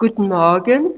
Guten Morgen.